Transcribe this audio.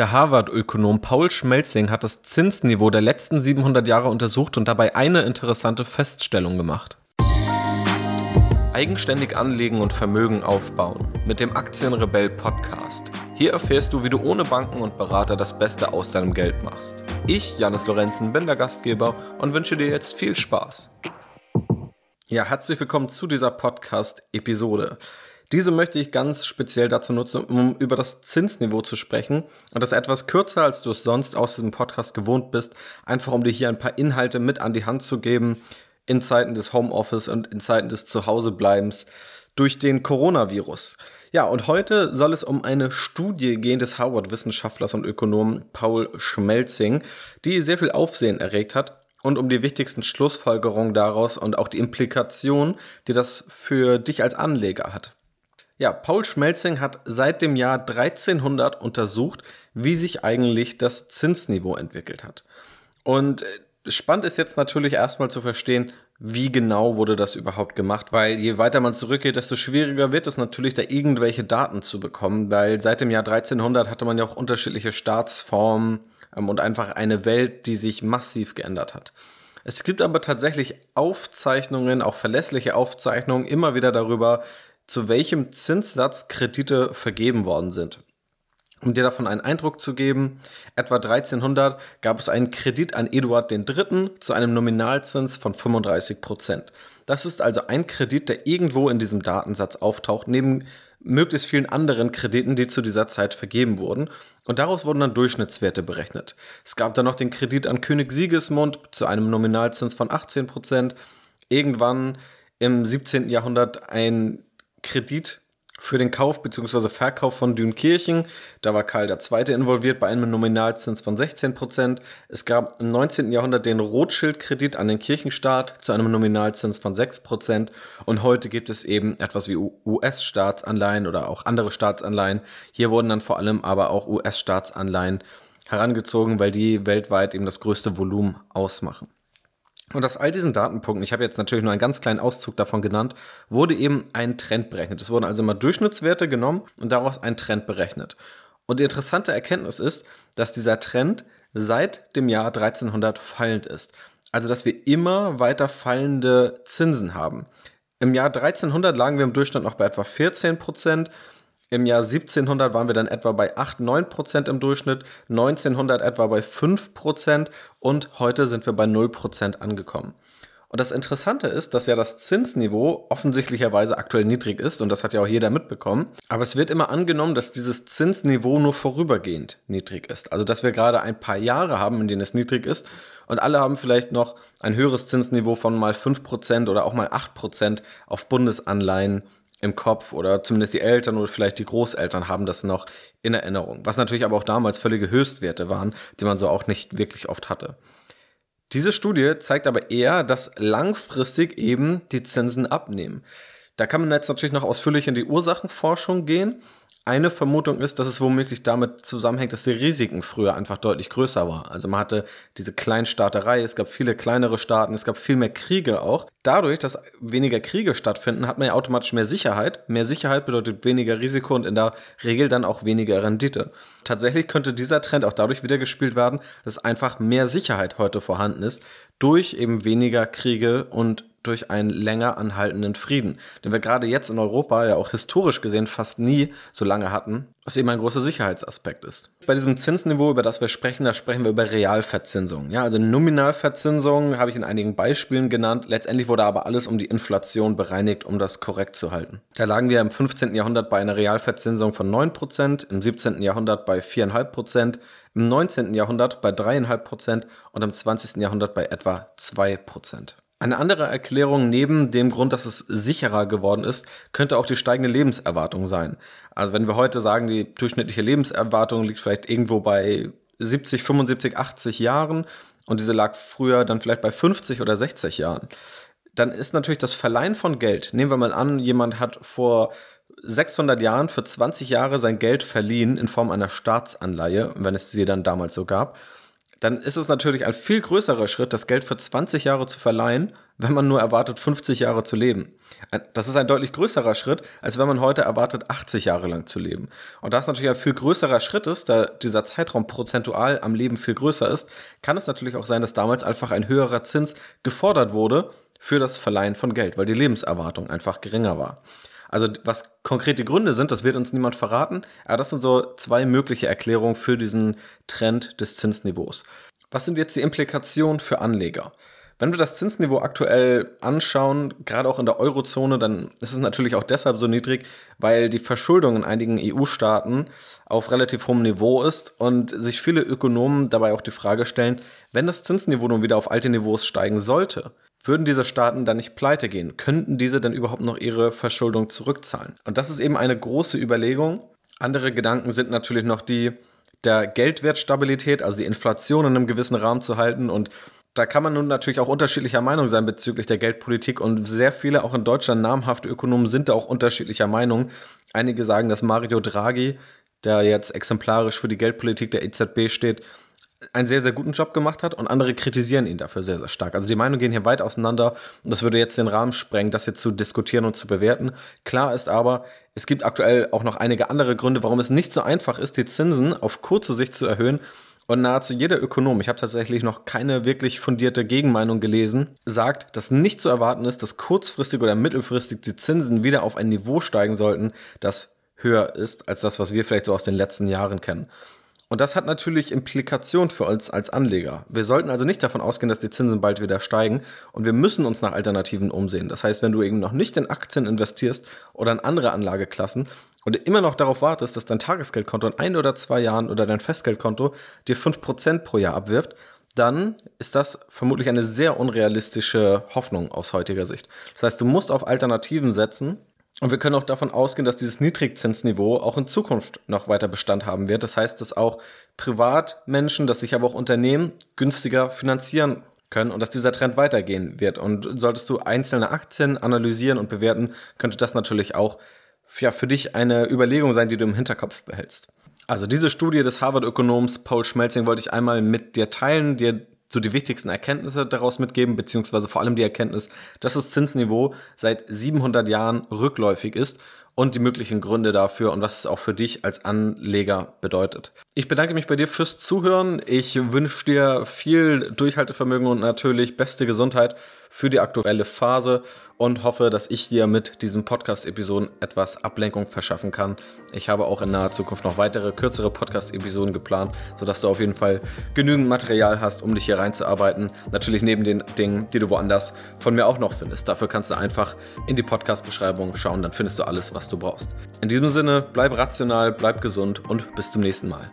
Der Harvard-Ökonom Paul Schmelzing hat das Zinsniveau der letzten 700 Jahre untersucht und dabei eine interessante Feststellung gemacht. Eigenständig anlegen und Vermögen aufbauen mit dem Aktienrebell Podcast. Hier erfährst du, wie du ohne Banken und Berater das Beste aus deinem Geld machst. Ich, Janis Lorenzen, bin der Gastgeber und wünsche dir jetzt viel Spaß. Ja, herzlich willkommen zu dieser Podcast-Episode. Diese möchte ich ganz speziell dazu nutzen, um über das Zinsniveau zu sprechen. Und das etwas kürzer, als du es sonst aus diesem Podcast gewohnt bist. Einfach um dir hier ein paar Inhalte mit an die Hand zu geben in Zeiten des Homeoffice und in Zeiten des Zuhausebleibens durch den Coronavirus. Ja, und heute soll es um eine Studie gehen des Harvard-Wissenschaftlers und Ökonomen Paul Schmelzing, die sehr viel Aufsehen erregt hat und um die wichtigsten Schlussfolgerungen daraus und auch die Implikation, die das für dich als Anleger hat. Ja, Paul Schmelzing hat seit dem Jahr 1300 untersucht, wie sich eigentlich das Zinsniveau entwickelt hat. Und äh, spannend ist jetzt natürlich erstmal zu verstehen, wie genau wurde das überhaupt gemacht, weil je weiter man zurückgeht, desto schwieriger wird es natürlich, da irgendwelche Daten zu bekommen, weil seit dem Jahr 1300 hatte man ja auch unterschiedliche Staatsformen ähm, und einfach eine Welt, die sich massiv geändert hat. Es gibt aber tatsächlich Aufzeichnungen, auch verlässliche Aufzeichnungen, immer wieder darüber, zu welchem Zinssatz Kredite vergeben worden sind. Um dir davon einen Eindruck zu geben, etwa 1300 gab es einen Kredit an Eduard III. zu einem Nominalzins von 35 Prozent. Das ist also ein Kredit, der irgendwo in diesem Datensatz auftaucht, neben möglichst vielen anderen Krediten, die zu dieser Zeit vergeben wurden. Und daraus wurden dann Durchschnittswerte berechnet. Es gab dann noch den Kredit an König Sigismund zu einem Nominalzins von 18 Prozent. Irgendwann im 17. Jahrhundert ein Kredit für den Kauf bzw. Verkauf von Dünkirchen. Da war Karl II. involviert bei einem Nominalzins von 16 Prozent. Es gab im 19. Jahrhundert den Rothschild-Kredit an den Kirchenstaat zu einem Nominalzins von 6 Prozent. Und heute gibt es eben etwas wie US-Staatsanleihen oder auch andere Staatsanleihen. Hier wurden dann vor allem aber auch US-Staatsanleihen herangezogen, weil die weltweit eben das größte Volumen ausmachen. Und aus all diesen Datenpunkten, ich habe jetzt natürlich nur einen ganz kleinen Auszug davon genannt, wurde eben ein Trend berechnet. Es wurden also immer Durchschnittswerte genommen und daraus ein Trend berechnet. Und die interessante Erkenntnis ist, dass dieser Trend seit dem Jahr 1300 fallend ist. Also dass wir immer weiter fallende Zinsen haben. Im Jahr 1300 lagen wir im Durchschnitt noch bei etwa 14 Prozent. Im Jahr 1700 waren wir dann etwa bei 8, 9 Prozent im Durchschnitt, 1900 etwa bei 5 Prozent und heute sind wir bei 0 Prozent angekommen. Und das Interessante ist, dass ja das Zinsniveau offensichtlicherweise aktuell niedrig ist und das hat ja auch jeder mitbekommen. Aber es wird immer angenommen, dass dieses Zinsniveau nur vorübergehend niedrig ist. Also dass wir gerade ein paar Jahre haben, in denen es niedrig ist und alle haben vielleicht noch ein höheres Zinsniveau von mal 5% oder auch mal 8% auf Bundesanleihen im Kopf oder zumindest die Eltern oder vielleicht die Großeltern haben das noch in Erinnerung. Was natürlich aber auch damals völlige Höchstwerte waren, die man so auch nicht wirklich oft hatte. Diese Studie zeigt aber eher, dass langfristig eben die Zinsen abnehmen. Da kann man jetzt natürlich noch ausführlich in die Ursachenforschung gehen eine Vermutung ist, dass es womöglich damit zusammenhängt, dass die Risiken früher einfach deutlich größer waren. Also man hatte diese Kleinstaaterei, es gab viele kleinere Staaten, es gab viel mehr Kriege auch. Dadurch, dass weniger Kriege stattfinden, hat man ja automatisch mehr Sicherheit. Mehr Sicherheit bedeutet weniger Risiko und in der Regel dann auch weniger Rendite. Tatsächlich könnte dieser Trend auch dadurch wieder gespielt werden, dass einfach mehr Sicherheit heute vorhanden ist durch eben weniger Kriege und durch einen länger anhaltenden Frieden, den wir gerade jetzt in Europa ja auch historisch gesehen fast nie so lange hatten, was eben ein großer Sicherheitsaspekt ist. Bei diesem Zinsniveau, über das wir sprechen, da sprechen wir über Realverzinsung. Ja, also Nominalverzinsung habe ich in einigen Beispielen genannt. Letztendlich wurde aber alles um die Inflation bereinigt, um das korrekt zu halten. Da lagen wir im 15. Jahrhundert bei einer Realverzinsung von 9%, im 17. Jahrhundert bei 4,5%, im 19. Jahrhundert bei 3,5% und im 20. Jahrhundert bei etwa 2%. Eine andere Erklärung neben dem Grund, dass es sicherer geworden ist, könnte auch die steigende Lebenserwartung sein. Also wenn wir heute sagen, die durchschnittliche Lebenserwartung liegt vielleicht irgendwo bei 70, 75, 80 Jahren und diese lag früher dann vielleicht bei 50 oder 60 Jahren, dann ist natürlich das Verleihen von Geld. Nehmen wir mal an, jemand hat vor 600 Jahren für 20 Jahre sein Geld verliehen in Form einer Staatsanleihe, wenn es sie dann damals so gab dann ist es natürlich ein viel größerer Schritt, das Geld für 20 Jahre zu verleihen, wenn man nur erwartet, 50 Jahre zu leben. Das ist ein deutlich größerer Schritt, als wenn man heute erwartet, 80 Jahre lang zu leben. Und da es natürlich ein viel größerer Schritt ist, da dieser Zeitraum prozentual am Leben viel größer ist, kann es natürlich auch sein, dass damals einfach ein höherer Zins gefordert wurde für das Verleihen von Geld, weil die Lebenserwartung einfach geringer war. Also was konkrete Gründe sind, das wird uns niemand verraten, aber das sind so zwei mögliche Erklärungen für diesen Trend des Zinsniveaus. Was sind jetzt die Implikationen für Anleger? Wenn wir das Zinsniveau aktuell anschauen, gerade auch in der Eurozone, dann ist es natürlich auch deshalb so niedrig, weil die Verschuldung in einigen EU-Staaten auf relativ hohem Niveau ist und sich viele Ökonomen dabei auch die Frage stellen, wenn das Zinsniveau nun wieder auf alte Niveaus steigen sollte, würden diese Staaten dann nicht pleite gehen? Könnten diese dann überhaupt noch ihre Verschuldung zurückzahlen? Und das ist eben eine große Überlegung. Andere Gedanken sind natürlich noch die der Geldwertstabilität, also die Inflation in einem gewissen Rahmen zu halten. Und da kann man nun natürlich auch unterschiedlicher Meinung sein bezüglich der Geldpolitik. Und sehr viele, auch in Deutschland namhafte Ökonomen, sind da auch unterschiedlicher Meinung. Einige sagen, dass Mario Draghi, der jetzt exemplarisch für die Geldpolitik der EZB steht, einen sehr, sehr guten Job gemacht hat und andere kritisieren ihn dafür sehr, sehr stark. Also die Meinungen gehen hier weit auseinander und das würde jetzt den Rahmen sprengen, das jetzt zu diskutieren und zu bewerten. Klar ist aber, es gibt aktuell auch noch einige andere Gründe, warum es nicht so einfach ist, die Zinsen auf kurze Sicht zu erhöhen. Und nahezu jeder Ökonom, ich habe tatsächlich noch keine wirklich fundierte Gegenmeinung gelesen, sagt, dass nicht zu erwarten ist, dass kurzfristig oder mittelfristig die Zinsen wieder auf ein Niveau steigen sollten, das höher ist als das, was wir vielleicht so aus den letzten Jahren kennen. Und das hat natürlich Implikationen für uns als Anleger. Wir sollten also nicht davon ausgehen, dass die Zinsen bald wieder steigen und wir müssen uns nach Alternativen umsehen. Das heißt, wenn du eben noch nicht in Aktien investierst oder in andere Anlageklassen und immer noch darauf wartest, dass dein Tagesgeldkonto in ein oder zwei Jahren oder dein Festgeldkonto dir fünf Prozent pro Jahr abwirft, dann ist das vermutlich eine sehr unrealistische Hoffnung aus heutiger Sicht. Das heißt, du musst auf Alternativen setzen und wir können auch davon ausgehen, dass dieses Niedrigzinsniveau auch in Zukunft noch weiter Bestand haben wird. Das heißt, dass auch Privatmenschen, dass sich aber auch Unternehmen günstiger finanzieren können und dass dieser Trend weitergehen wird. Und solltest du einzelne Aktien analysieren und bewerten, könnte das natürlich auch ja, für dich eine Überlegung sein, die du im Hinterkopf behältst. Also diese Studie des Harvard-Ökonoms Paul Schmelzing wollte ich einmal mit dir teilen, dir so die wichtigsten Erkenntnisse daraus mitgeben, beziehungsweise vor allem die Erkenntnis, dass das Zinsniveau seit 700 Jahren rückläufig ist und die möglichen Gründe dafür und was es auch für dich als Anleger bedeutet. Ich bedanke mich bei dir fürs Zuhören. Ich wünsche dir viel Durchhaltevermögen und natürlich beste Gesundheit für die aktuelle Phase und hoffe, dass ich dir mit diesen Podcast-Episoden etwas Ablenkung verschaffen kann. Ich habe auch in naher Zukunft noch weitere kürzere Podcast-Episoden geplant, sodass du auf jeden Fall genügend Material hast, um dich hier reinzuarbeiten. Natürlich neben den Dingen, die du woanders von mir auch noch findest. Dafür kannst du einfach in die Podcast-Beschreibung schauen, dann findest du alles, was du brauchst. In diesem Sinne, bleib rational, bleib gesund und bis zum nächsten Mal.